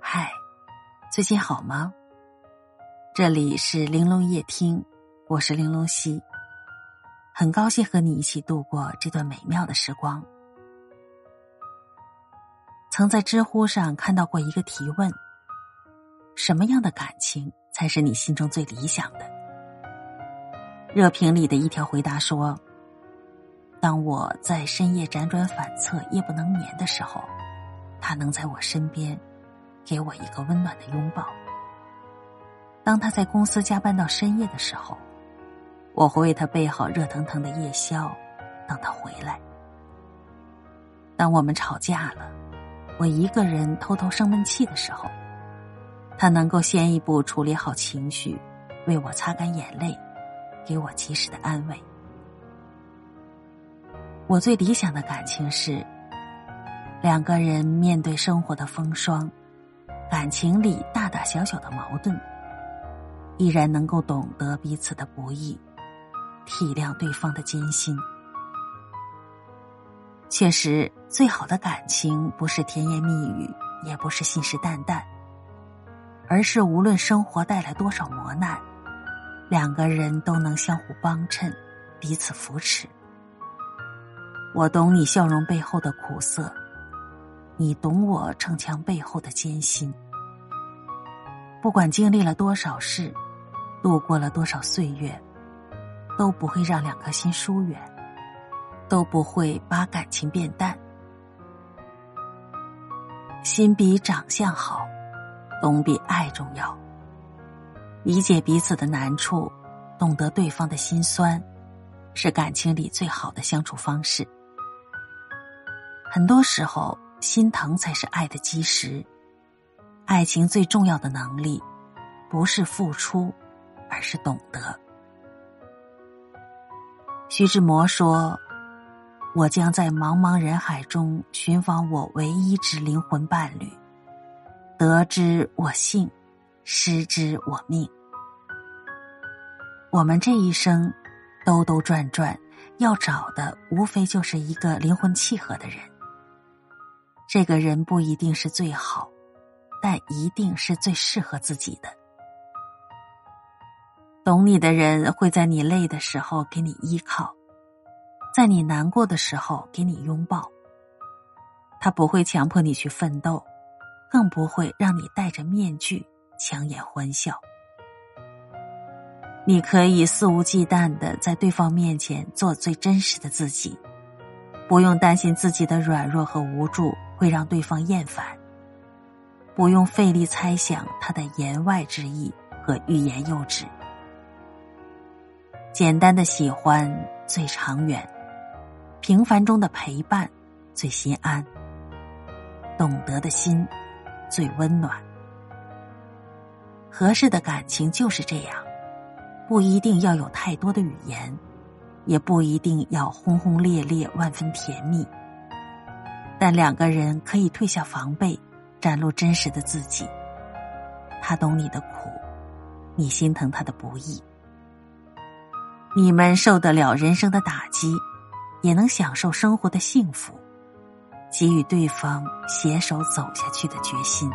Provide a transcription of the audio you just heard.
嗨，最近好吗？这里是玲珑夜听，我是玲珑溪，很高兴和你一起度过这段美妙的时光。曾在知乎上看到过一个提问：什么样的感情才是你心中最理想的？热评里的一条回答说：“当我在深夜辗转反侧、夜不能眠的时候，他能在我身边，给我一个温暖的拥抱。当他在公司加班到深夜的时候，我会为他备好热腾腾的夜宵，等他回来。当我们吵架了，我一个人偷偷生闷气的时候，他能够先一步处理好情绪，为我擦干眼泪。”给我及时的安慰。我最理想的感情是，两个人面对生活的风霜，感情里大大小小的矛盾，依然能够懂得彼此的不易，体谅对方的艰辛。确实，最好的感情不是甜言蜜语，也不是信誓旦旦，而是无论生活带来多少磨难。两个人都能相互帮衬，彼此扶持。我懂你笑容背后的苦涩，你懂我逞强背后的艰辛。不管经历了多少事，度过了多少岁月，都不会让两颗心疏远，都不会把感情变淡。心比长相好，懂比爱重要。理解彼此的难处，懂得对方的心酸，是感情里最好的相处方式。很多时候，心疼才是爱的基石。爱情最重要的能力，不是付出，而是懂得。徐志摩说：“我将在茫茫人海中寻访我唯一之灵魂伴侣，得之我幸。”失之我命。我们这一生兜兜转转，要找的无非就是一个灵魂契合的人。这个人不一定是最好，但一定是最适合自己的。懂你的人会在你累的时候给你依靠，在你难过的时候给你拥抱。他不会强迫你去奋斗，更不会让你戴着面具。强颜欢笑，你可以肆无忌惮的在对方面前做最真实的自己，不用担心自己的软弱和无助会让对方厌烦，不用费力猜想他的言外之意和欲言又止。简单的喜欢最长远，平凡中的陪伴最心安，懂得的心最温暖。合适的感情就是这样，不一定要有太多的语言，也不一定要轰轰烈烈、万分甜蜜。但两个人可以退下防备，展露真实的自己。他懂你的苦，你心疼他的不易。你们受得了人生的打击，也能享受生活的幸福，给予对方携手走下去的决心。